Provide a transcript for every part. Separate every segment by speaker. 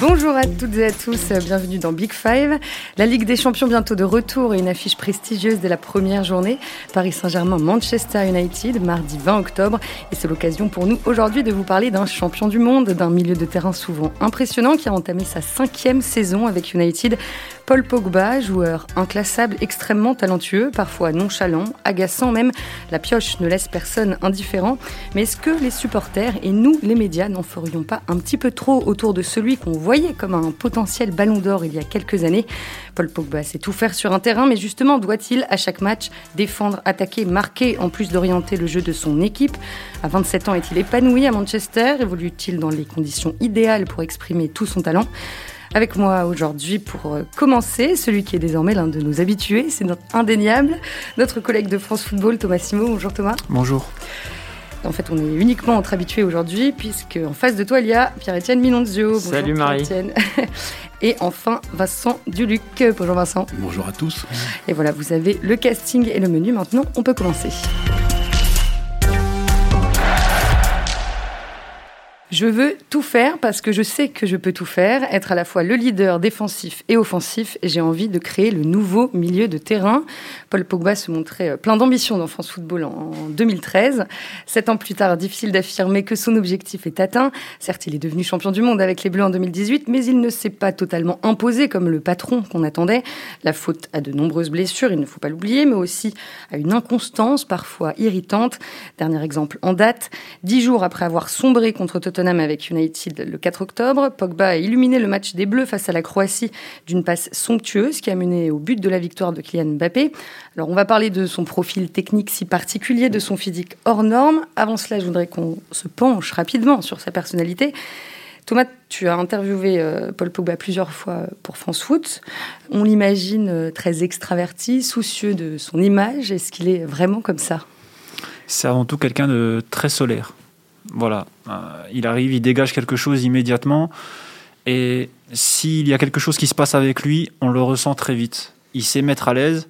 Speaker 1: Bonjour à toutes et à tous, bienvenue dans Big Five. La Ligue des Champions bientôt de retour et une affiche prestigieuse dès la première journée. Paris Saint-Germain, Manchester United, mardi 20 octobre. Et c'est l'occasion pour nous aujourd'hui de vous parler d'un champion du monde, d'un milieu de terrain souvent impressionnant qui a entamé sa cinquième saison avec United. Paul Pogba, joueur inclassable, extrêmement talentueux, parfois nonchalant, agaçant même. La pioche ne laisse personne indifférent. Mais est-ce que les supporters et nous, les médias, n'en ferions pas un petit peu trop autour de celui qu'on voyait comme un potentiel ballon d'or il y a quelques années? Paul Pogba sait tout faire sur un terrain, mais justement, doit-il à chaque match défendre, attaquer, marquer, en plus d'orienter le jeu de son équipe? À 27 ans, est-il épanoui à Manchester? Évolue-t-il dans les conditions idéales pour exprimer tout son talent? Avec moi aujourd'hui pour euh, commencer, celui qui est désormais l'un de nos habitués, c'est notre indéniable, notre collègue de France Football, Thomas Simo. Bonjour Thomas.
Speaker 2: Bonjour.
Speaker 1: En fait, on est uniquement entre habitués aujourd'hui, puisque en face de toi, il y a Pierre-Étienne Minonzio.
Speaker 2: Bonjour Salut Marie.
Speaker 1: Et enfin, Vincent Duluc. Bonjour Vincent.
Speaker 3: Bonjour à tous.
Speaker 1: Et voilà, vous avez le casting et le menu. Maintenant, on peut commencer. Je veux tout faire parce que je sais que je peux tout faire, être à la fois le leader défensif et offensif, j'ai envie de créer le nouveau milieu de terrain. Paul Pogba se montrait euh, plein d'ambition dans France Football en 2013. Sept ans plus tard, difficile d'affirmer que son objectif est atteint. Certes, il est devenu champion du monde avec les Bleus en 2018, mais il ne s'est pas totalement imposé comme le patron qu'on attendait. La faute à de nombreuses blessures, il ne faut pas l'oublier, mais aussi à une inconstance parfois irritante. Dernier exemple en date, dix jours après avoir sombré contre Tottenham avec United le 4 octobre. Pogba a illuminé le match des Bleus face à la Croatie d'une passe somptueuse qui a mené au but de la victoire de Kylian Mbappé. Alors on va parler de son profil technique si particulier, de son physique hors norme. Avant cela, je voudrais qu'on se penche rapidement sur sa personnalité. Thomas, tu as interviewé euh, Paul Pogba plusieurs fois pour France Foot. On l'imagine euh, très extraverti, soucieux de son image. Est-ce qu'il est vraiment comme ça?
Speaker 2: C'est avant tout quelqu'un de très solaire. Voilà, euh, il arrive, il dégage quelque chose immédiatement. Et s'il y a quelque chose qui se passe avec lui, on le ressent très vite. Il sait mettre à l'aise,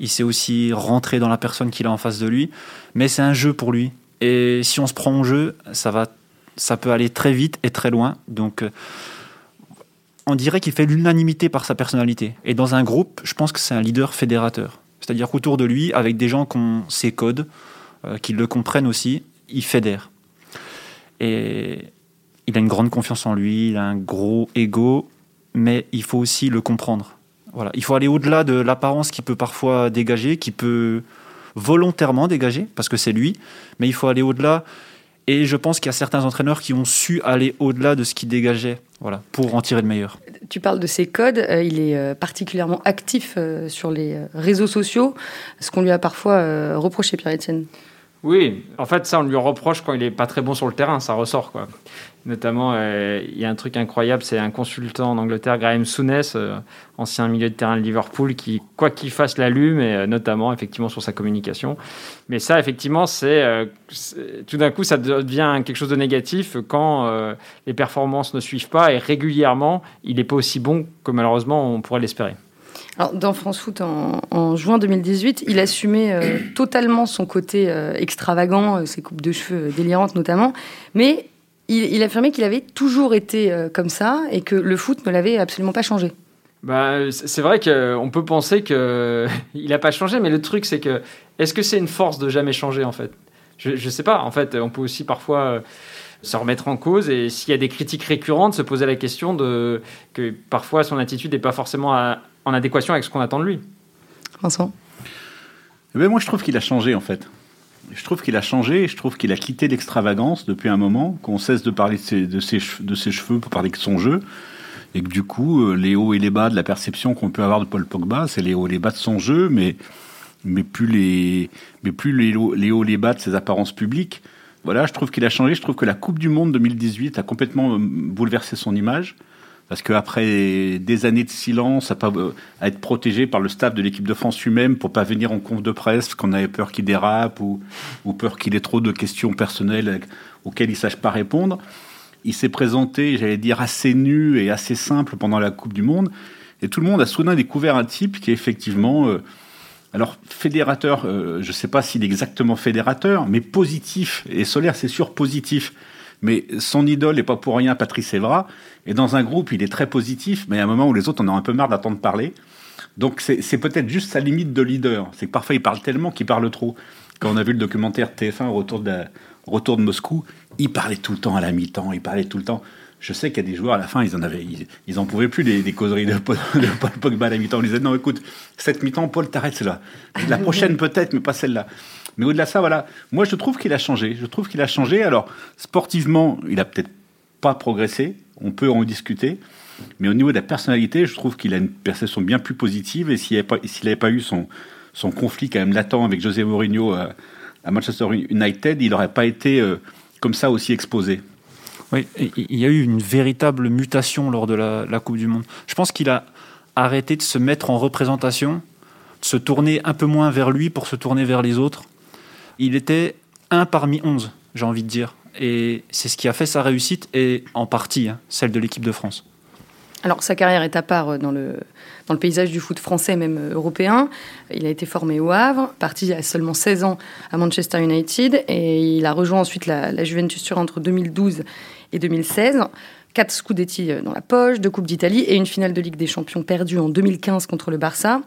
Speaker 2: il sait aussi rentrer dans la personne qu'il a en face de lui, mais c'est un jeu pour lui. Et si on se prend au jeu, ça, va, ça peut aller très vite et très loin. Donc, euh, on dirait qu'il fait l'unanimité par sa personnalité. Et dans un groupe, je pense que c'est un leader fédérateur. C'est-à-dire qu'autour de lui, avec des gens qui ont ses codes, euh, qui le comprennent aussi, il fédère. Et il a une grande confiance en lui, il a un gros ego, mais il faut aussi le comprendre. Voilà. Il faut aller au-delà de l'apparence qu'il peut parfois dégager, qui peut volontairement dégager, parce que c'est lui, mais il faut aller au-delà. Et je pense qu'il y a certains entraîneurs qui ont su aller au-delà de ce qu'il dégageait, voilà, pour en tirer le meilleur.
Speaker 1: Tu parles de ses codes, euh, il est euh, particulièrement actif euh, sur les réseaux sociaux, ce qu'on lui a parfois reproché, Pierre-Etienne.
Speaker 4: Oui, en fait, ça, on lui reproche quand il est pas très bon sur le terrain, ça ressort, quoi. Notamment, euh, il y a un truc incroyable, c'est un consultant en Angleterre, Graham Souness, euh, ancien milieu de terrain de Liverpool, qui, quoi qu'il fasse, l'allume, et euh, notamment, effectivement, sur sa communication. Mais ça, effectivement, c'est tout d'un coup, ça devient quelque chose de négatif quand les performances ne suivent pas, et régulièrement, il n'est pas aussi bon que malheureusement on pourrait l'espérer.
Speaker 1: Alors, dans France Foot, en, juin 2018, il assumait euh, totalement son côté euh, extravagant, euh, ses coupes de cheveux délirantes notamment, mais il, affirmait qu'il avait toujours été comme ça et que le foot ne l'avait absolument pas changé.
Speaker 4: Bah, c'est vrai qu'on peut penser qu'il n'a pas changé, mais le truc, c'est que est-ce que c'est une force de jamais changer en fait? Je ne sais pas. En fait, on peut aussi parfois se remettre en cause et s'il y a des critiques récurrentes, se poser la question de que parfois son attitude n'est pas forcément à, en adéquation avec ce qu'on attend de lui.
Speaker 1: Vincent
Speaker 3: eh ben, Moi, je trouve qu'il a changé, en fait. Je trouve qu'il a changé je trouve qu'il a quitté l'extravagance depuis un moment, qu'on cesse de parler de ses, de, ses, de ses, cheveux pour parler de son jeu. Et que du coup, euh, les hauts et les bas de la perception qu'on peut avoir de Paul Pogba, c'est les hauts et les bas de son jeu, mais, mais plus, les, mais plus les, hauts, les hauts et les bas de ses apparences publiques. Voilà, je trouve qu'il a changé. Je trouve que la Coupe du Monde 2018 a complètement euh, bouleversé son image parce qu'après des années de silence, à, pas, à être protégé par le staff de l'équipe de France lui-même pour pas venir en conf de presse, qu'on avait peur qu'il dérape ou, ou peur qu'il ait trop de questions personnelles auxquelles il sache pas répondre, il s'est présenté, j'allais dire, assez nu et assez simple pendant la Coupe du Monde, et tout le monde a soudain découvert un type qui est effectivement... Euh, alors, fédérateur, euh, je ne sais pas s'il est exactement fédérateur, mais positif. Et Solaire, c'est sûr, positif. Mais son idole n'est pas pour rien Patrice Evra. Et dans un groupe, il est très positif, mais à un moment où les autres en ont un peu marre d'attendre parler. Donc c'est peut-être juste sa limite de leader. C'est que parfois il parle tellement qu'il parle trop. Quand on a vu le documentaire TF1 au retour de, retour de Moscou, il parlait tout le temps à la mi-temps, il parlait tout le temps. Je sais qu'il y a des joueurs à la fin, ils en avaient, ils, en pouvaient plus des, causeries de Paul, Pogba à la mi-temps. On disaient non, écoute, cette mi-temps, Paul, t'arrêtes celle-là. La prochaine peut-être, mais pas celle-là. Mais au-delà de ça, voilà, moi je trouve qu'il a changé. Je trouve qu'il a changé. Alors sportivement, il a peut-être pas progressé. On peut en discuter. Mais au niveau de la personnalité, je trouve qu'il a une perception bien plus positive. Et s'il n'avait pas, eu son, son conflit quand même latent avec José Mourinho à, Manchester United, il n'aurait pas été euh, comme ça aussi exposé.
Speaker 2: Oui, il y a eu une véritable mutation lors de la, Coupe du Monde. Je pense qu'il a arrêté de se mettre en représentation, de se tourner un peu moins vers lui pour se tourner vers les autres. Il était un parmi onze, j'ai envie de dire. Et c'est ce qui a fait sa réussite et en partie hein, celle de l'équipe de France.
Speaker 1: Alors sa carrière est à part euh, dans le, dans le paysage du foot français, même euh, européen. Il a été formé au Havre, parti à seulement 16 ans à Manchester United et il a rejoint ensuite la, la Juventus entre 2012 et 2016. Quatre Scudetti euh, dans la poche, deux Coupes d'Italie et une finale de Ligue des Champions perdue en 2015 contre le Barça.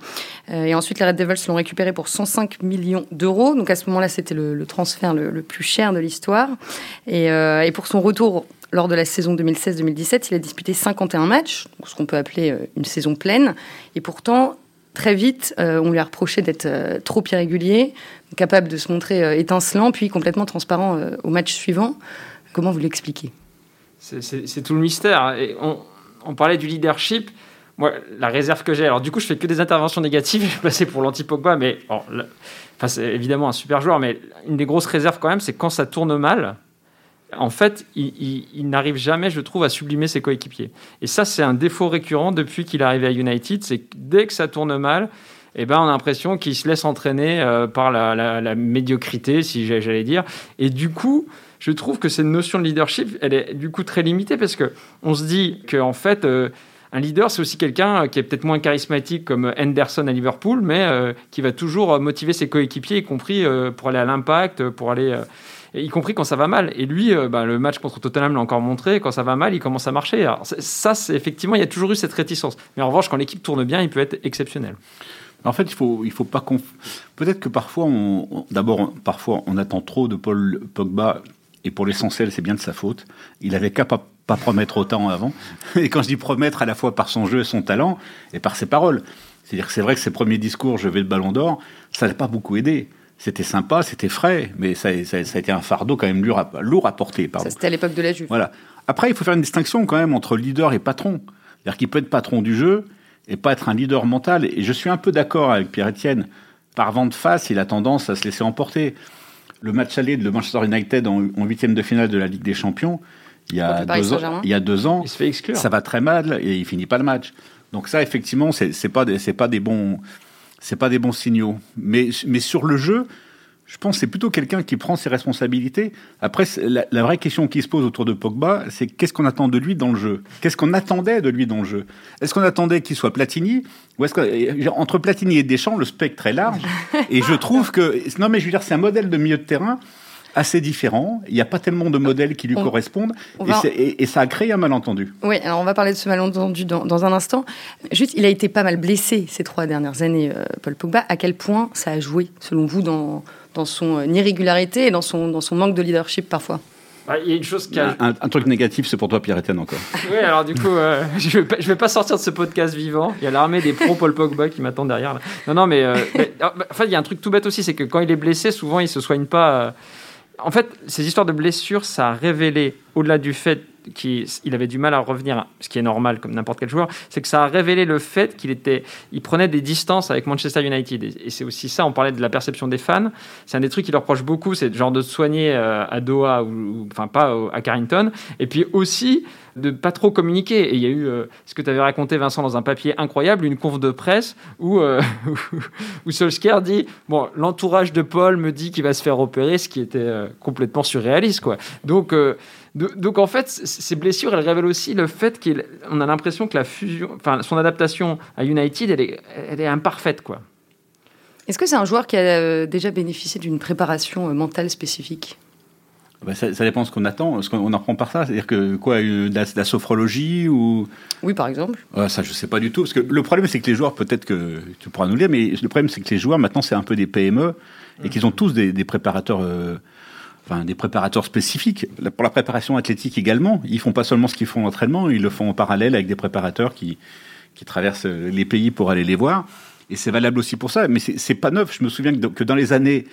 Speaker 1: Euh, et ensuite, les Red Devils l'ont récupéré pour 105 millions d'euros. Donc à ce moment-là, c'était le, transfert le, plus cher de l'histoire. Et, euh, et, pour son retour lors de la saison 2016-2017, il a disputé 51 matchs, ce qu'on peut appeler une saison pleine. Et pourtant, très vite, on lui a reproché d'être trop irrégulier, capable de se montrer étincelant, puis complètement transparent au match suivant. Comment vous l'expliquez?
Speaker 4: C'est tout le mystère. On, parlait du leadership. Moi, la réserve que j'ai, alors du coup, je fais que des interventions négatives. Je suis placé pour l'anti-Pogba, mais enfin, c'est évidemment un super joueur. Mais une des grosses réserves, quand même, c'est quand ça tourne mal. En fait, il, n'arrive jamais, je trouve, à sublimer ses coéquipiers. Et ça, c'est un défaut récurrent depuis qu'il est arrivé à United. C'est que dès que ça tourne mal, eh ben, on a l'impression qu'il se laisse entraîner euh, par la, médiocrité, si j'allais dire. Et du coup, je trouve que cette notion de leadership, elle est du coup très limitée parce que on se dit qu'en fait, euh, un leader, c'est aussi quelqu'un qui est peut-être moins charismatique comme Henderson à Liverpool, mais euh, qui va toujours motiver ses coéquipiers, y compris euh, pour aller à l'impact, pour aller. y compris quand ça va mal. Et lui, bah, le match contre Tottenham l'a encore montré, quand ça va mal, il commence à marcher. Alors, ça, c'est effectivement, il y a toujours eu cette réticence. Mais en revanche, quand l'équipe tourne bien, il peut être exceptionnel.
Speaker 3: En fait, il faut, il faut pas qu'on. Peut-être que parfois, d'abord, parfois, on attend trop de Paul Pogba et pour l'essentiel, c'est bien de sa faute. Il avait qu'à pas, pas promettre autant avant. Et quand je dis promettre, à la fois par son jeu et son talent, et par ses paroles. C'est-à-dire que c'est vrai que ses premiers discours, je vais le ballon d'or, ça n'a pas beaucoup aidé. C'était sympa, c'était frais, mais ça, ça, a été un fardeau quand même lourd à, lourd à porter.
Speaker 1: Ça, c'était à l'époque de la Juve.
Speaker 3: Voilà. Après, il faut faire une distinction quand même entre leader et patron. C'est-à-dire qu'il peut être patron du jeu et pas être un leader mental. Et je suis un peu d'accord avec Pierre-Etienne. Par vent de face, il a tendance à se laisser emporter le match aller de Manchester United en huitième de finale de la Ligue des Champions, il y a, deux ans, il y a deux ans,
Speaker 4: il se fait exclure.
Speaker 3: ça va très mal et il finit pas le match. Donc ça, effectivement, c'est pas c'est pas des bons c'est pas des bons signaux. Mais mais sur le jeu, je pense que c'est plutôt quelqu'un qui prend ses responsabilités. Après, la, vraie question qui se pose autour de Pogba, c'est qu'est-ce qu'on attend de lui dans le jeu? Qu'est-ce qu'on attendait de lui dans le jeu? Est-ce qu'on attendait qu'il soit Platini? Ou est-ce que entre Platini et Deschamps, le spectre est large Et je trouve que non, mais je veux dire, c'est un modèle de milieu de terrain assez différent. Il n'y a pas tellement de modèles qui lui correspondent. Et, ça a créé un malentendu.
Speaker 1: Oui, alors on va parler de ce malentendu dans, un instant. Juste, il a été pas mal blessé ces trois dernières années, euh, Paul Pogba. À quel point ça a joué, selon vous, dans, dans son euh, irrégularité et dans son, dans son manque de leadership parfois
Speaker 4: bah, il y a une chose qui
Speaker 3: un, un, truc négatif, c'est pour toi, Pierre-Etienne, encore.
Speaker 4: oui, alors du coup, euh, je ne vais, vais, pas sortir de ce podcast vivant. Il y a l'armée des pros Paul Pogba qui m'attend derrière. Non, non, mais, euh, ah, bah, en fait, il y a un truc tout bête aussi, c'est que quand il est blessé, souvent, il se soigne pas. En fait, ces histoires de blessures, ça a révélé, au-delà du fait qu'il avait du mal à revenir, ce qui est normal comme n'importe quel joueur, c'est que ça a révélé le fait qu'il était, il prenait des distances avec Manchester United. Et, c'est aussi ça, on parlait de la perception des fans. C'est un des trucs qui leur reproche beaucoup, c'est genre de soigner euh, à Doha ou, enfin pas à Carrington. Et puis aussi de pas trop communiquer. Et il y a eu euh, ce que tu avais raconté, Vincent, dans un papier incroyable, une conf de presse où, euh, où Solskjaer dit Bon, l'entourage de Paul me dit qu'il va se faire opérer, ce qui était complètement surréaliste. Quoi. Donc, donc en fait, ces blessures, elles révèlent aussi le fait qu'on a l'impression que la fusion, enfin, son adaptation à United, elle est, elle est imparfaite, quoi.
Speaker 1: Est-ce que c'est un joueur qui a euh, déjà bénéficié d'une préparation euh, mentale spécifique?
Speaker 3: Bah, ça, ça dépend de ce qu'on attend, ce qu'on apprend par ça. C'est-à-dire que quoi, euh, de la, de la sophrologie ou?
Speaker 1: Oui, par exemple.
Speaker 3: Ouais, ça, je sais pas du tout. Parce que le problème, c'est que les joueurs, peut-être que tu pourras nous le dire, mais le problème, c'est que les joueurs maintenant, c'est un peu des PME et qu'ils ont tous des, des préparateurs. euh, Des préparateurs spécifiques. Pour la préparation athlétique également, ils font pas seulement ce qu'ils font en entraînement, ils le font en parallèle avec des préparateurs qui, qui traversent euh, les pays pour aller les voir. Et c'est valable aussi pour ça, mais c'est pas neuf. Je me souviens que dans les années,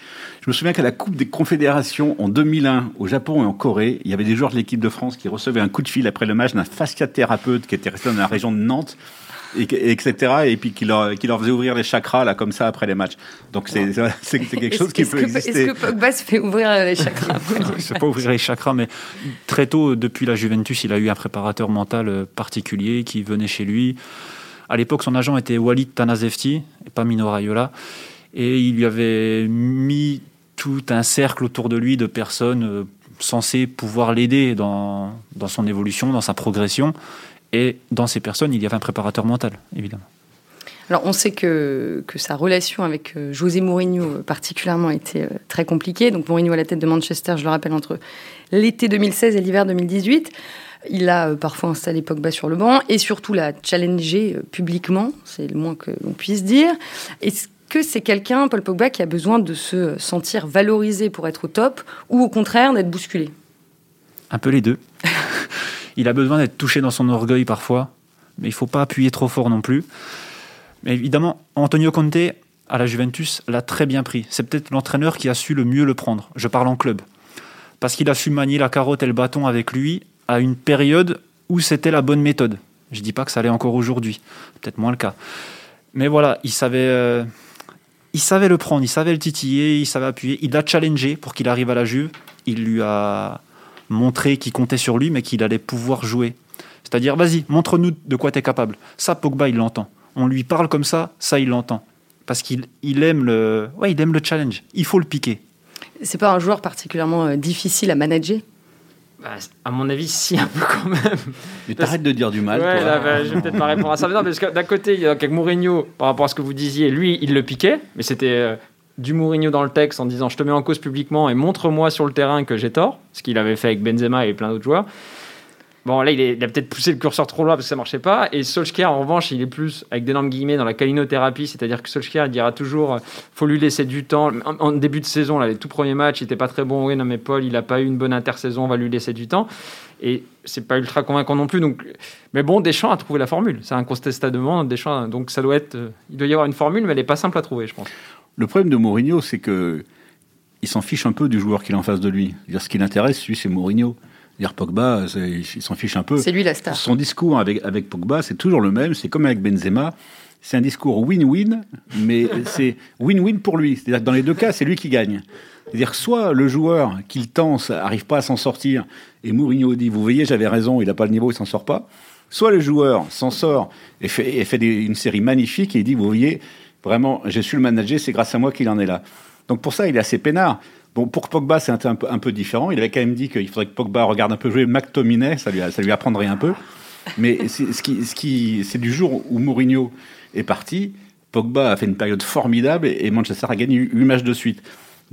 Speaker 3: je me souviens qu'à la Coupe des Confédérations en 2001, au Japon et en Corée, il y avait des joueurs de l'équipe de France qui recevaient un coup de fil après le match d'un fasciathérapeute qui était resté dans la région de Nantes, et, etc. Et puis qui leur, qui leur faisait ouvrir les chakras là comme ça après les matchs. Donc c'est c'est- c'est quelque chose qui peut
Speaker 1: que,
Speaker 3: exister.
Speaker 1: Est-ce que Pogba se fait ouvrir les chakras
Speaker 2: C'est pas ouvrir les chakras, mais très tôt, depuis la Juventus, il a eu un préparateur mental euh, particulier qui venait chez lui. À l'époque, son agent était Walid Tanazefti, et pas Mino Raiola. Et il lui avait mis tout un cercle autour de lui de personnes euh, censées pouvoir l'aider dans, dans son évolution, dans sa progression. Et dans ces personnes, il y avait un préparateur mental, évidemment.
Speaker 1: Alors, on sait que, que sa relation avec euh, José Mourinho, euh, particulièrement, était euh, très compliquée. Donc, Mourinho à la tête de Manchester, je le rappelle, entre l'été 2016 et l'hiver 2018. Il a parfois installé Pogba sur le banc et surtout l'a challengé publiquement, c'est le moins que l'on puisse dire. Est-ce que c'est quelqu'un, Paul Pogba, qui a besoin de se sentir valorisé pour être au top ou au contraire d'être bousculé?
Speaker 2: Un peu les deux. il a besoin d'être touché dans son orgueil parfois, mais il faut pas appuyer trop fort non plus. Mais évidemment, Antonio Conte, à la Juventus, l'a très bien pris. C'est peut-être l'entraîneur qui a su le mieux le prendre. Je parle en club. Parce qu'il a su manier la carotte et le bâton avec lui à une période où c'était la bonne méthode. Je dis pas que ça l'est encore aujourd'hui. Peut-être moins le cas. Mais voilà, il savait, euh, il savait le prendre, il savait le titiller, il savait appuyer. Il l'a challengé pour qu'il arrive à la Juve. Il lui a montré qu'il comptait sur lui, mais qu'il allait pouvoir jouer. C'est-à-dire, vas-y, montre-nous de quoi tu es capable. Ça, Pogba, il l'entend. On lui parle comme ça, ça, il l'entend. Parce qu'il il aime, le... ouais, il aime le challenge. Il faut le piquer.
Speaker 1: C'est pas un joueur particulièrement euh, difficile à manager?
Speaker 4: Bah, à mon avis, si, un peu quand même.
Speaker 3: Mais t'arrêtes de dire du mal.
Speaker 4: Ouais,
Speaker 3: toi.
Speaker 4: là, bah, je vais peut-être pas répondre à ça. Mais non, parce que d'un côté, il y a Mourinho, par rapport à ce que vous disiez, lui, il le piquait, mais c'était euh, du Mourinho dans le texte en disant je te mets en cause publiquement et montre-moi sur le terrain que j'ai tort, ce qu'il avait fait avec Benzema et plein d'autres joueurs. Bon, là, il, est- a peut-être poussé le curseur trop loin parce que ça marchait pas. Et Solskjaer, en revanche, il est plus, avec d'énormes guillemets, dans la calinothérapie. C'est-à-dire que Solskjaer dira toujours euh, faut lui laisser du temps. En, en début de saison, là, les tout premiers matchs, il était pas très bon. Oui, non, mais Paul, il a pas eu une bonne intersaison, on va lui laisser du temps. Et c'est pas ultra convaincant non plus. Donc, mais bon, Deschamps a trouvé la formule. C'est incontestablement Deschamps. Donc, ça doit être. euh, Il doit y avoir une formule, mais elle est pas simple à trouver, je pense.
Speaker 3: Le problème de Mourinho, c'est que il s'en fiche un peu du joueur qu'il a en face de lui. Dire ce qui l'intéresse, lui, c'est Mourinho. Dire Pogba, il s'en fiche un peu.
Speaker 1: C'est lui la star.
Speaker 3: Son discours avec, avec Pogba, c'est toujours le même. C'est comme avec Benzema. C'est un discours win-win, mais c'est win-win pour lui. C'est-à-dire que dans les deux cas, c'est lui qui gagne. C'est-à-dire que soit le joueur qu'il tense n'arrive pas à s'en sortir, et Mourinho dit, vous voyez, j'avais raison, il n'a pas le niveau, il s'en sort pas. Soit le joueur s'en sort et fait, et fait des- une série magnifique et il dit, vous voyez, vraiment, j'ai su le manager, c'est grâce à moi qu'il en est là. Donc pour ça, il est assez peinard. Bon, pour Pogba, c'est un, un peu, un peu différent. Il avait quand même dit qu'il faudrait que Pogba regarde un peu jouer McTominay, ça lui, ça lui apprendrait un peu. Mais c'est ce qui, ce qui, c'est du jour où Mourinho est parti, Pogba a fait une période formidable et, Manchester a gagné 8 matchs de suite.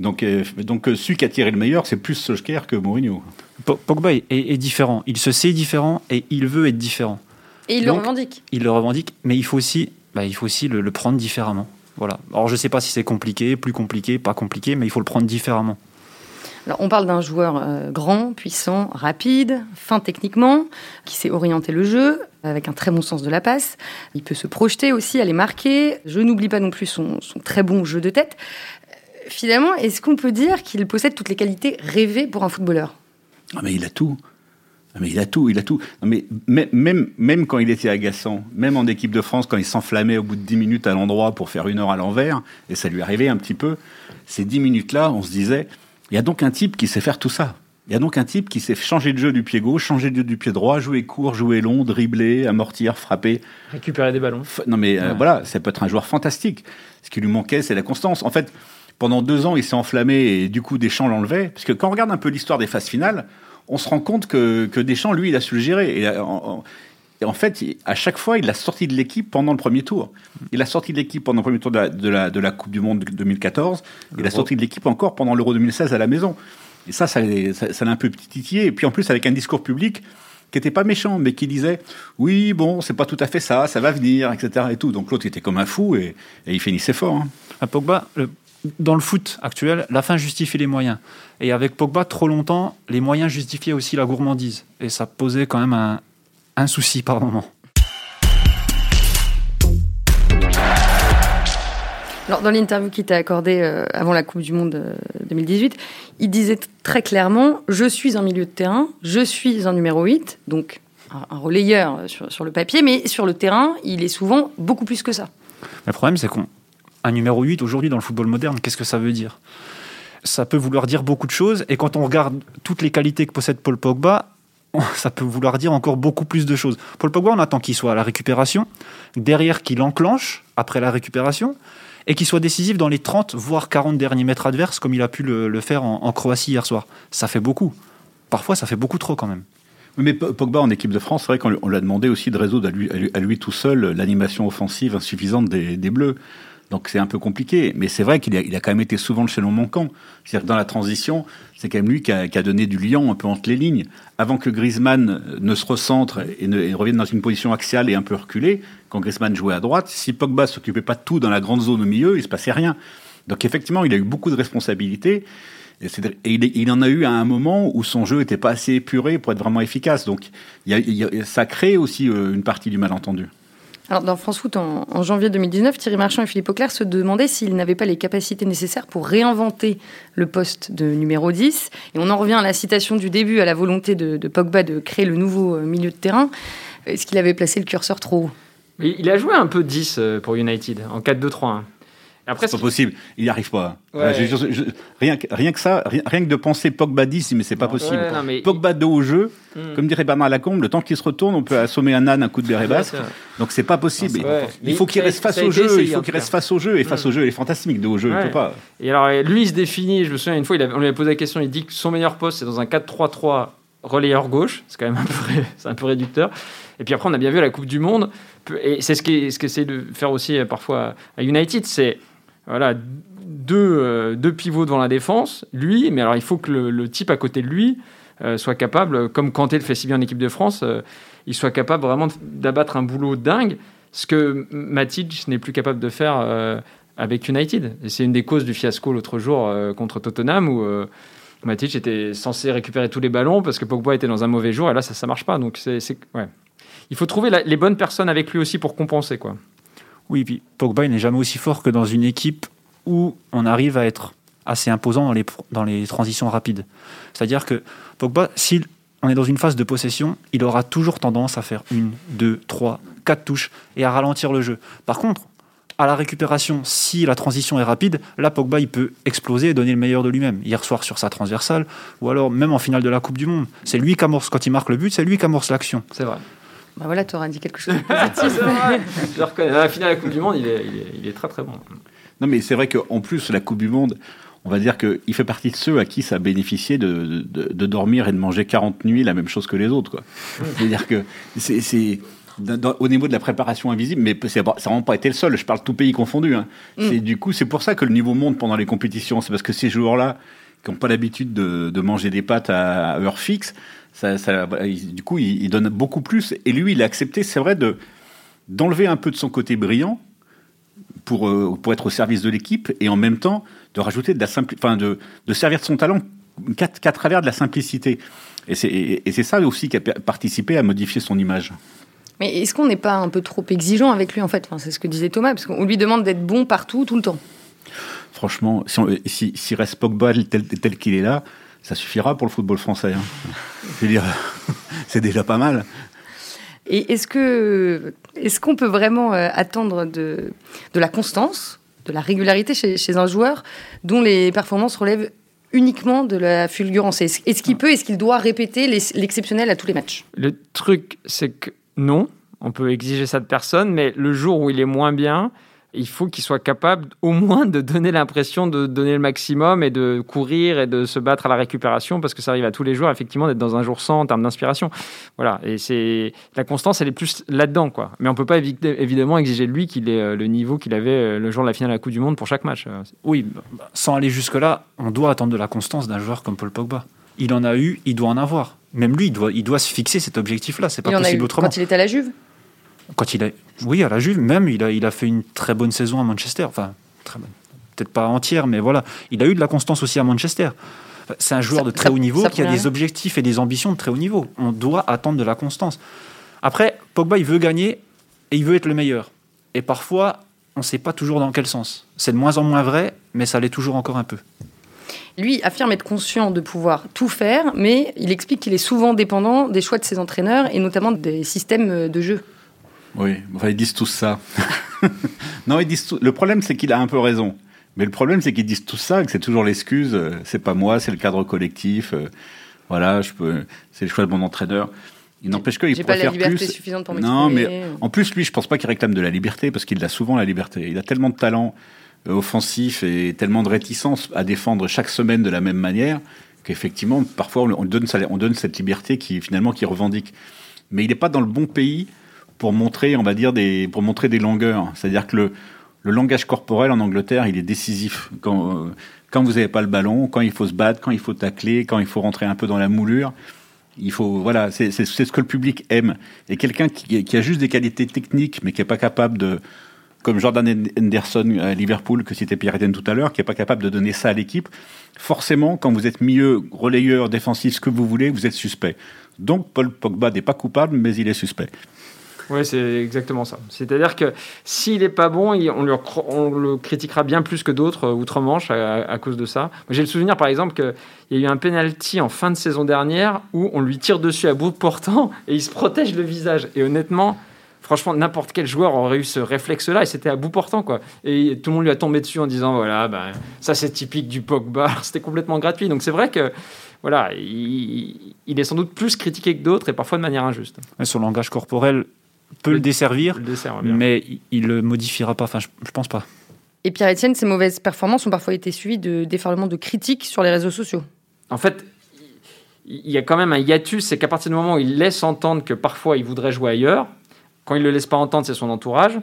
Speaker 3: Donc, euh, donc euh, celui qui a tiré le meilleur, c'est plus Solskjaer que Mourinho.
Speaker 2: Po- Pogba est, est différent. Il se sait différent et il veut être différent.
Speaker 1: Et il
Speaker 2: Donc-
Speaker 1: le revendique.
Speaker 2: Il le revendique, mais il faut aussi, bah, il faut aussi le, le prendre différemment. Voilà. Alors je sais pas si c'est compliqué, plus compliqué, pas compliqué, mais il faut le prendre différemment.
Speaker 1: Alors, on parle d'un joueur euh, grand, puissant, rapide, fin techniquement, qui sait orienter le jeu, avec un très bon sens de la passe. Il peut se projeter aussi, aller marquer. Je n'oublie pas non plus son, son très bon jeu de tête. Finalement, est-ce qu'on peut dire qu'il possède toutes les qualités rêvées pour un footballeur?
Speaker 3: Ah, mais il a tout. Ah, mais il a tout, il a tout. Non, mais même, même, quand il était agaçant, même en équipe de France, quand il s'enflammait au bout de 10 minutes à l'endroit pour faire une heure à l'envers, et ça lui arrivait un petit peu, ces 10 minutes-là, on se disait, il y a donc un type qui sait faire tout ça. Il y a donc un type qui sait changer de jeu du pied gauche, changer de jeu du pied droit, jouer court, jouer long, dribbler, amortir, frapper.
Speaker 4: Récupérer des ballons.
Speaker 3: Non mais euh, voilà, ça peut être un joueur fantastique. Ce qui lui manquait, c'est la constance. En fait, pendant deux ans, il s'est enflammé et du coup, Deschamps l'enlevait. Parce que quand on regarde un peu l'histoire des phases finales, on se rend compte que, que Deschamps, lui, il a su le gérer. Et, euh, en, en- et en fait, à chaque fois, il l'a sorti de l'équipe pendant le premier tour. Il a sorti de l'équipe pendant le premier tour de la, de la, de la Coupe du Monde 2014. Il a sorti de l'équipe encore pendant l'Euro 2016 à la maison. Et ça, ça, ça, ça l'a un peu titillé. Et puis en plus, avec un discours public qui n'était pas méchant, mais qui disait oui, bon, c'est pas tout à fait ça, ça va venir, etc. Et tout. Donc l'autre était comme un fou et, et il finissait fort. hein.
Speaker 2: À Pogba, le- dans le foot actuel, la fin justifie les moyens. Et avec Pogba, trop longtemps, les moyens justifiaient aussi la gourmandise. Et ça posait quand même un, un souci par moment.
Speaker 1: Alors, dans l'interview qu'il t'a accordée euh, avant la Coupe du Monde euh, 2018, il disait très clairement Je suis un milieu de terrain, je suis un numéro 8, donc un, un relayeur euh, sur, sur le papier, mais sur le terrain, il est souvent beaucoup plus que ça.
Speaker 2: Le problème, c'est qu'un numéro 8 aujourd'hui dans le football moderne, qu'est-ce que ça veut dire? Ça peut vouloir dire beaucoup de choses, et quand on regarde toutes les qualités que possède Paul Pogba, ça peut vouloir dire encore beaucoup plus de choses. Paul Pogba, on attend qu'il soit à la récupération, derrière qu'il enclenche après la récupération, et qu'il soit décisif dans les 30 voire 40 derniers mètres adverses, comme il a pu le, faire en, Croatie hier soir. Ça fait beaucoup. Parfois, ça fait beaucoup trop quand même.
Speaker 3: Mais Po- Pogba en équipe de France, c'est vrai qu'on lui- a demandé aussi de résoudre à lui, tout seul l'animation offensive insuffisante des Bleus. Donc c'est un peu compliqué. Mais c'est vrai qu'il a, a quand même été souvent le chaînon manquant. C'est-à-dire que dans la transition, c'est quand même lui qui a, donné du lion un peu entre les lignes. Avant que Griezmann ne se recentre et, ne, revienne dans une position axiale et un peu reculée, quand Griezmann jouait à droite, si Pogba s'occupait pas de tout dans la grande zone au milieu, il se passait rien. Donc effectivement, il a eu beaucoup de responsabilités. Et, il, en a eu à un moment où son jeu n'était pas assez épuré pour être vraiment efficace. Donc il y a- ça crée aussi euh, une partie du malentendu.
Speaker 1: Alors, dans France Foot, en, janvier 2019, Thierry Marchand et Philippe Auclair se demandaient s'ils n'avaient pas les capacités nécessaires pour réinventer le poste de numéro 10. Et on en revient à la citation du début, à la volonté de, de Pogba de créer le nouveau euh, milieu de terrain. Est-ce qu'il avait placé le curseur trop haut?
Speaker 4: Il a joué un peu 10 euh, pour United en 4-2-3-1. Après,
Speaker 3: C'est
Speaker 4: ce
Speaker 3: pas possible, il n'y arrive pas.
Speaker 4: Ouais.
Speaker 3: Je- je- je- rien, que- rien que ça, rien, rien que de penser Pogba 10, mais c'est pas
Speaker 4: Ouais,
Speaker 3: possible.
Speaker 4: non, mais-
Speaker 3: Pogba dos au jeu,
Speaker 4: Hmm.
Speaker 3: comme dirait Bernard Lacombe, le temps qu'il se retourne, on peut assommer un âne un coup de béret
Speaker 4: Ouais, vrai.
Speaker 3: Donc c'est pas possible.
Speaker 4: Non,
Speaker 3: il faut qu'il reste face au jeu,
Speaker 4: essayé,
Speaker 3: il faut qu'il reste face au jeu, et face
Speaker 4: Mm.
Speaker 3: au jeu, il est fantastique de haut jeu, il
Speaker 4: Ouais.
Speaker 3: peut pas.
Speaker 4: Et alors, lui, il se définit, je me souviens, une fois, il avait- on lui avait posé la question, il dit que son meilleur poste, c'est dans un 4-3-3 relayeur gauche. C'est quand même un peu, ré- c'est un peu réducteur. Et puis après, on a bien vu à la Coupe du Monde, et c'est ce qu'essaie ce qu'essaie de faire aussi euh, parfois à United, c'est voilà, deux, euh, deux pivots devant la défense, lui, mais alors il faut que le, type à côté de lui euh, soit capable, comme Kanté le fait si bien en équipe de France, euh, il soit capable vraiment d'abattre un boulot dingue, ce que Matic n'est plus capable de faire avec United. C'est une des causes du fiasco l'autre jour contre Tottenham où Matic était censé récupérer tous les ballons parce que Pogba était dans un mauvais jour et là ça ça marche pas. Donc c'est ouais. Il faut trouver les bonnes personnes avec lui aussi pour compenser quoi.
Speaker 2: Oui, puis Pogba il n'est jamais aussi fort que dans une équipe où on arrive à être assez imposant dans les, dans les transitions rapides. C'est-à-dire que Pogba, si on est dans une phase de possession, il aura toujours tendance à faire une, deux, trois, quatre touches et à ralentir le jeu. Par contre, à la récupération, si la transition est rapide, là Pogba il peut exploser et donner le meilleur de lui-même. Hier soir sur sa transversale, ou alors même en finale de la Coupe du Monde. C'est lui qui amorce, quand il marque le but, c'est lui qui amorce l'action.
Speaker 4: C'est vrai.
Speaker 1: Bah voilà, tu auras dit quelque chose de positif.
Speaker 4: C'est vrai. Je le reconnais. La finale de la Coupe du Monde, il est, il est, il est très très bon.
Speaker 3: Non, mais c'est vrai qu'en plus, la Coupe du Monde, on va dire qu'il fait partie de ceux à qui ça a bénéficié de, de, de dormir et de manger 40 nuits la même chose que les autres. quoi. C'est-à-dire que c'est. au niveau de la préparation invisible, mais ça n'a vraiment pas été le seul. Je parle tout pays confondu. hein. C'est du coup, c'est pour ça que le niveau monte pendant les compétitions. C'est parce que ces joueurs-là, qui n'ont pas l'habitude de, manger des pâtes à, heure fixe, ça, du coup, ils donnent beaucoup plus. Et lui, il a accepté, c'est vrai, de d'enlever un peu de son côté brillant pour, euh, pour être au service de l'équipe et en même temps de rajouter de la simpli- enfin de, de servir de son talent qu'à travers de la simplicité. Et c'est ça aussi qui a participé à modifier son image.
Speaker 1: Mais est-ce qu'on n'est pas un peu trop exigeant avec lui en fait? C'est ce que disait Thomas, parce qu'on lui demande d'être bon partout, tout le temps.
Speaker 3: Franchement, si, on- si, si reste Pogba tel, tel qu'il est là, ça suffira pour le football français. hein. Je veux dire, c'est déjà pas mal.
Speaker 1: Et est-ce que est-ce qu'on peut vraiment euh, attendre de, de la constance, de la régularité chez, chez un joueur dont les performances relèvent uniquement de la fulgurance? Est-ce qu'il peut, est-ce qu'il doit répéter l'exceptionnel à tous les matchs?
Speaker 4: Le truc, c'est que non, on peut exiger ça de personne, mais le jour où il est moins bien, il faut qu'il soit capable au moins de donner l'impression de donner le maximum et de courir et de se battre à la récupération parce que ça arrive à tous les jours effectivement d'être dans un jour sans en termes d'inspiration. Voilà, et c'est la constance elle est plus là-dedans quoi. Mais on peut pas évidemment exiger de lui qu'il ait euh, le niveau qu'il avait euh, le jour de la finale à la Coupe du monde pour chaque match.
Speaker 2: Oui, bah, sans aller jusque là, on doit attendre de la constance d'un joueur comme Paul Pogba. Il en a eu, il doit en avoir. Même lui, il doit, il doit se fixer cet objectif-là. C'est pas possible autrement.
Speaker 1: Quand il était à la Juve?
Speaker 2: Quand il a, oui, à la Juve, même, il a, il a fait une très bonne saison à Manchester. Enfin, très bonne. Peut-être pas entière, mais voilà. Il a eu de la constance aussi à Manchester. C'est un joueur de très haut niveau qui a des objectifs et des ambitions de très haut niveau. On doit attendre de la constance. Après, Pogba, il veut gagner et il veut être le meilleur. Et parfois, on ne sait pas toujours dans quel sens. C'est de moins en moins vrai, mais ça l'est toujours encore un peu.
Speaker 1: Lui affirme être conscient de pouvoir tout faire, mais il explique qu'il est souvent dépendant des choix de ses entraîneurs et notamment des systèmes de jeu.
Speaker 3: Oui, enfin, ils disent tous ça. non, ils disent Le problème, c'est qu'il a un peu raison. Mais le problème, c'est qu'ils disent tout ça et que c'est toujours l'excuse. Euh, c'est pas moi, c'est le cadre collectif. Euh, voilà, je peux. C'est le choix de mon entraîneur. Il n'empêche qu'il pourrait faire plus.
Speaker 1: Suffisante pour
Speaker 3: non, mais en plus, lui, je pense pas qu'il réclame de la liberté parce qu'il a souvent la liberté. Il a tellement de talent euh, offensif et tellement de réticence à défendre chaque semaine de la même manière qu'effectivement, parfois, on donne, on donne cette liberté qui finalement qui revendique. Mais il n'est pas dans le bon pays pour montrer, on va dire, des, pour montrer des longueurs. C'est-à-dire que le, le langage corporel en Angleterre, il est décisif. Quand, euh, quand vous n'avez pas le ballon, quand il faut se battre, quand il faut tacler, quand il faut rentrer un peu dans la moulure, il faut, voilà, c'est ce que le public aime. Et quelqu'un qui, a juste des qualités techniques, mais qui n'est pas capable de, comme Jordan Henderson à Liverpool, que c'était Pierre Etienne tout à l'heure, qui n'est pas capable de donner ça à l'équipe, forcément, quand vous êtes milieu, relayeur, défensif, ce que vous voulez, vous êtes suspect. Donc Paul Pogba n'est pas coupable, mais il est suspect.
Speaker 4: Oui, c'est exactement ça. C'est-à-dire que s'il n'est pas bon, on, le critiquera bien plus que d'autres euh, outre-Manche à, cause de ça. J'ai le souvenir, par exemple, qu'il y a eu un penalty en fin de saison dernière où on lui tire dessus à bout portant et il se protège le visage. Et honnêtement, franchement, n'importe quel joueur aurait eu ce réflexe-là et c'était à bout portant, quoi. Et tout le monde lui a tombé dessus en disant, voilà, ben, ça c'est typique du Pogba. C'était complètement gratuit. Donc c'est vrai que voilà, il, est sans doute plus critiqué que d'autres et parfois de manière injuste.
Speaker 2: son langage corporel peut le, desservir, mais il le modifiera pas. Enfin, je, ne pense pas.
Speaker 1: Et Pierre-Etienne, ses mauvaises performances ont parfois été suivies de déferlements de critiques sur les réseaux sociaux.
Speaker 4: En fait, il y a quand même un hiatus, c'est qu'à partir du moment où il laisse entendre que parfois il voudrait jouer ailleurs, quand il ne le laisse pas entendre, c'est son entourage.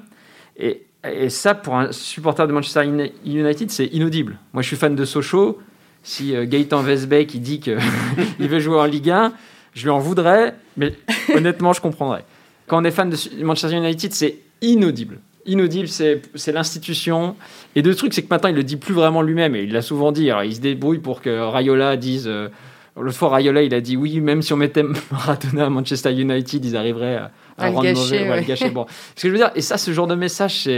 Speaker 4: Et, et, ça, pour un supporter de Manchester United, c'est inaudible. Moi, je suis fan de Sochaux. Si euh, Gaëtan Vesbeck qui dit qu'il veut jouer en Ligue 1, je lui en voudrais, mais honnêtement, je comprendrais quand on est fan de Manchester United, c'est inaudible. Inaudible, c'est l'institution. Et deux trucs, c'est que maintenant, il le dit plus vraiment lui-même, et il l'a souvent dit. il se débrouille pour que Rayola dise. Euh, L'autre fois, Rayola, il a dit oui, même si on mettait Maradona à Manchester United, ils arriveraient à,
Speaker 1: à, rendre gâcher,
Speaker 4: mauvais, gâcher. Bon. Ce que je veux dire, et ça, ce genre de message,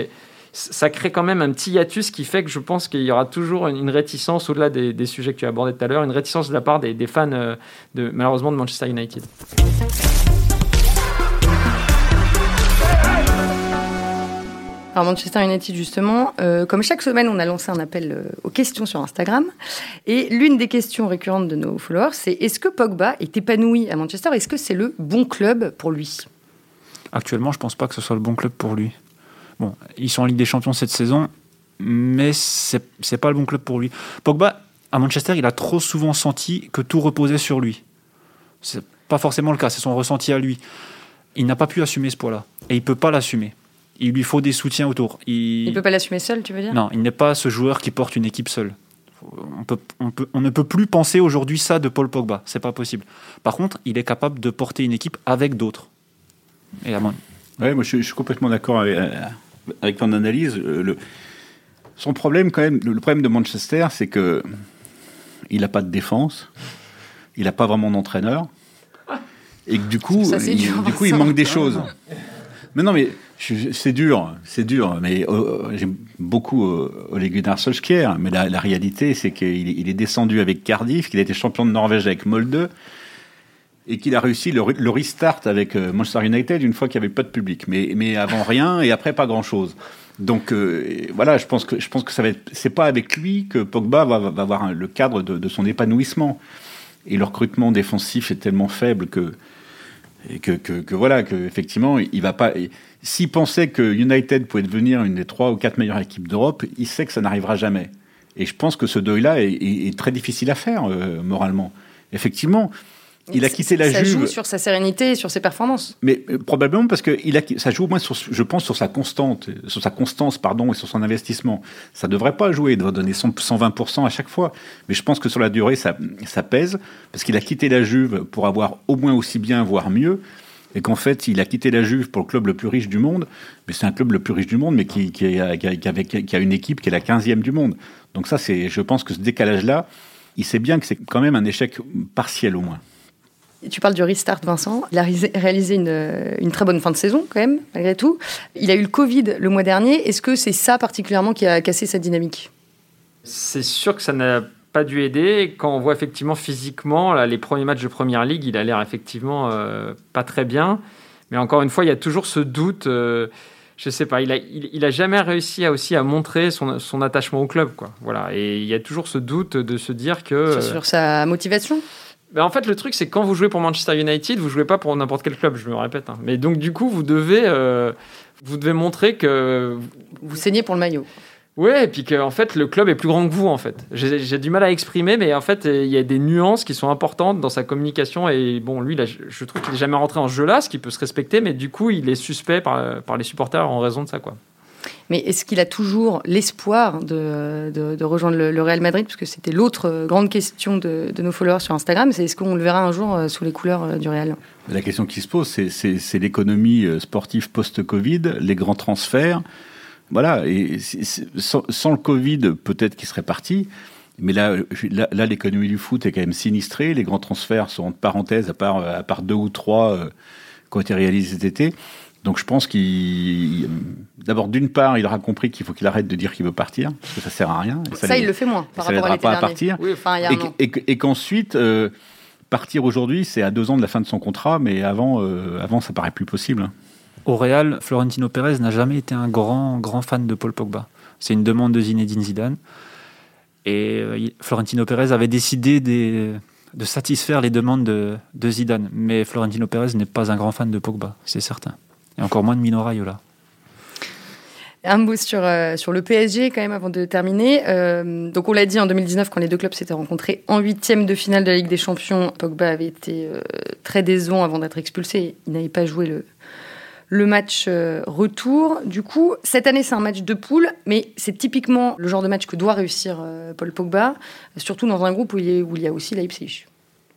Speaker 4: ça crée quand même un petit hiatus qui fait que je pense qu'il y aura toujours une, réticence, au-delà des, sujets que tu as abordés tout à l'heure, une réticence de la part des, des fans, euh, de, malheureusement, de Manchester United.
Speaker 1: Alors Manchester United justement, euh, comme chaque semaine, on a lancé un appel euh, aux questions sur Instagram. Et l'une des questions récurrentes de nos followers, c'est est-ce que Pogba est épanoui à Manchester? Est-ce que c'est le bon club pour lui?
Speaker 2: Actuellement, je ne pense pas que ce soit le bon club pour lui. Bon, ils sont en Ligue des Champions cette saison, mais c'est n'est pas le bon club pour lui. Pogba, à Manchester, il a trop souvent senti que tout reposait sur lui. C'est pas forcément le cas, c'est son ressenti à lui. Il n'a pas pu assumer ce poids-là, et il peut pas l'assumer il lui faut des soutiens autour.
Speaker 1: Il ne peut pas l'assumer seul, tu veux dire?
Speaker 2: Non, il n'est pas ce joueur qui porte une équipe seul. On, peut, on, peut, on ne peut plus penser aujourd'hui ça de Paul Pogba. C'est pas possible. Par contre, il est capable de porter une équipe avec d'autres.
Speaker 3: Et à moi, je, suis complètement d'accord avec, ton analyse. Euh, le, son problème, quand même, le, problème de Manchester, c'est que il n'a pas de défense, il n'a pas vraiment d'entraîneur, et que du coup, il, du coup, il manque des choses. Mais non, mais c'est dur, c'est dur, mais euh, euh, j'aime beaucoup euh, Gunnar Solskjaer, mais la, réalité, c'est qu'il est descendu avec Cardiff, qu'il a été champion de Norvège avec Molde, et qu'il a réussi le, restart avec Manchester United une fois qu'il n'y avait pas de public. Mais, mais avant rien, et après pas grand-chose. Donc voilà, je pense que je pense que ça va être, c'est pas avec lui que Pogba va, avoir le cadre de, son épanouissement. Et le recrutement défensif est tellement faible que Et que, que, que voilà, que effectivement, il va pas. S'il pensait que United pouvait devenir une des trois ou quatre meilleures équipes d'Europe, il sait que ça n'arrivera jamais. Et je pense que ce deuil-là est, très difficile à faire euh, moralement. Effectivement, il a quitté la
Speaker 1: ça
Speaker 3: Juve.
Speaker 1: joue sur sa sérénité et sur ses performances.
Speaker 3: Mais euh, probablement parce que il a, ça joue au moins sur, je pense, sur sa constante, sur sa constance, pardon, et sur son investissement. Ça devrait pas jouer, il doit donner 100 120% à chaque fois. Mais je pense que sur la durée, ça, ça pèse parce qu'il a quitté la Juve pour avoir au moins aussi bien, voire mieux. Et qu'en fait, il a quitté la Juve pour le club le plus riche du monde. Mais c'est un club le plus riche du monde, mais qui, qui, a, qui, a, qui avait- qui a une équipe qui est la 15e du monde. Donc ça, c'est, je pense que ce décalage-là, il sait bien que c'est quand même un échec partiel au moins.
Speaker 1: Tu parles du restart, Vincent. Il a réalisé- une, une très bonne fin de saison, quand même, malgré tout. Il a eu le Covid le mois dernier. Est-ce que c'est ça particulièrement qui a cassé sa dynamique?
Speaker 4: C'est sûr que ça n'a pas dû aider. Quand on voit effectivement physiquement là, les premiers matchs de Première Ligue, il a l'air effectivement euh, pas très bien. Mais encore une fois, il y a toujours ce doute. euh, je sais pas, il a, il, il a jamais réussi à aussi à montrer son, son attachement au club, quoi. Voilà, et il y a toujours ce doute de se dire que. euh,
Speaker 1: Sur sa motivation?
Speaker 4: Ben, en fait, le truc, c'est que quand vous jouez pour Manchester United, vous jouez pas pour n'importe quel club, je me répète. hein. Mais donc, du coup, vous devez, euh, vous devez montrer que
Speaker 1: Vous saignez pour le maillot.
Speaker 4: Ouais, et puis qu'en fait, le club est plus grand que vous, en fait. J'ai du mal à exprimer, mais en fait, il y a des nuances qui sont importantes dans sa communication. Et bon, lui, là, je, trouve qu'il n'est jamais rentré en ce jeu-là, ce qui peut se respecter, mais du coup, il est suspect par, par les supporters en raison de ça, quoi.
Speaker 1: Mais est-ce qu'il a toujours l'espoir de, rejoindre le, Real Madrid? Parce que c'était l'autre grande question de, nos followers sur Instagram. C'est est-ce qu'on le verra un jour euh, sous les couleurs euh, du Real?
Speaker 3: La question qui se pose, c'est- l'économie euh, sportive post-Covid, les grands transferts. Voilà, sans, le Covid, peut-être qu'il serait parti. Mais là, là, l'économie du foot est quand même sinistrée. Les grands transferts sont entre parenthèses, à part, à part deux ou trois euh, qui ont été réalisés cet été. Donc je pense qu'il. D'abord, d'une part, il aura compris qu'il faut qu'il arrête de dire qu'il veut partir, parce que ça sert à rien. Et
Speaker 1: Ça, il le fait moins par
Speaker 3: ça
Speaker 1: rapport à l'été
Speaker 3: pas à partir.
Speaker 1: Oui, enfin, il y a un
Speaker 3: Et, qu'ensuite, euh, partir aujourd'hui, c'est à deux ans de la fin de son contrat, mais avant, euh, avant ça paraît plus possible.
Speaker 2: Au Real, Florentino Pérez n'a jamais été un grand, grand fan de Paul Pogba. C'est une demande de Zinedine Zidane. Et euh, Florentino Pérez avait décidé des- de satisfaire les demandes de, de Zidane. Mais Florentino Pérez n'est pas un grand fan de Pogba, c'est certain. Et encore moins de Mino Raiola.
Speaker 1: Un mot sur, euh, le PSG quand même avant de terminer. Euh, donc on l'a dit en 2019 quand les deux clubs s'étaient rencontrés en huitième de finale de la Ligue des Champions, Pogba avait été euh, très décevant avant d'être expulsé. Il n'avait pas joué le, match retour. Du coup, cette année c'est un match de poule, mais c'est typiquement le genre de match que doit réussir Paul Pogba, surtout dans un groupe où il y a, où il y a aussi Leipzig.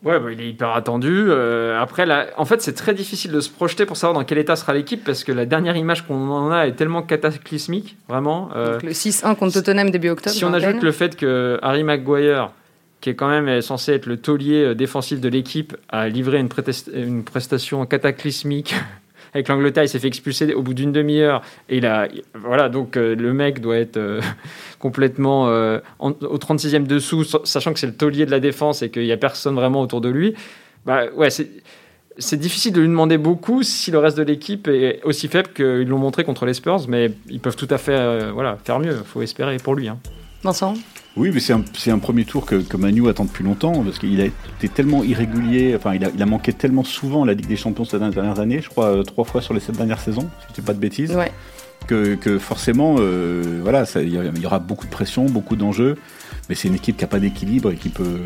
Speaker 4: Ouais, bah, il est hyper attendu. Euh, après, là, en fait, c'est très difficile de se projeter pour savoir dans quel état sera l'équipe parce que la dernière image qu'on en a est tellement cataclysmique, vraiment. Euh,
Speaker 1: Donc, le 6-1 contre Tottenham début octobre.
Speaker 4: Si on ajoute le fait que Harry Maguire, qui est quand même censé être le taulier euh, défensif de l'équipe, a livré une prestation cataclysmique avec l'Angleterre, il s'est fait expulser au bout d'une demi-heure. Et il a, voilà, donc euh, le mec doit être euh, complètement euh, au 36e dessous, sa- sachant que c'est le taulier de la défense et qu'il n'y a personne vraiment autour de lui. Bah ouais, c'est. Difficile de lui demander beaucoup si le reste de l'équipe est aussi faible qu'ils l'ont montré contre les Spurs, mais ils peuvent tout à fait voilà, faire mieux. faut espérer pour lui. hein.
Speaker 1: Vincent?
Speaker 3: Oui, mais c'est un, premier tour que, que Manu attend depuis longtemps, parce qu'il a été tellement irrégulier, enfin, il a, il a manqué tellement souvent la Ligue des Champions ces dernières années, je crois euh, trois fois sur les sept dernières saisons, si je dis pas de bêtises,
Speaker 1: Ouais.
Speaker 3: que, que forcément, euh, voilà, il y, aura beaucoup de pression, beaucoup d'enjeux, mais c'est une équipe qui n'a pas d'équilibre et qui peut,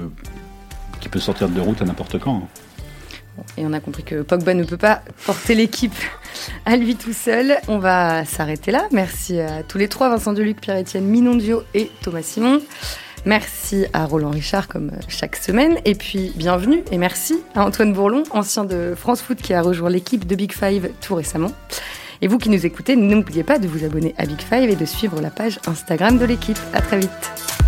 Speaker 3: qui peut sortir de route à n'importe quand. hein.
Speaker 1: Et on a compris que Pogba ne peut pas porter l'équipe à lui tout seul. On va s'arrêter là. Merci à tous les trois, Vincent Deluc, Pierre-Etienne Minondio et Thomas Simon. Merci à Roland Richard comme chaque semaine. Et puis bienvenue et merci à Antoine Bourlon, ancien de France Foot qui a rejoint l'équipe de Big Five tout récemment. Et vous qui nous écoutez, n'oubliez pas de vous abonner à Big Five et de suivre la page Instagram de l'équipe. À très vite.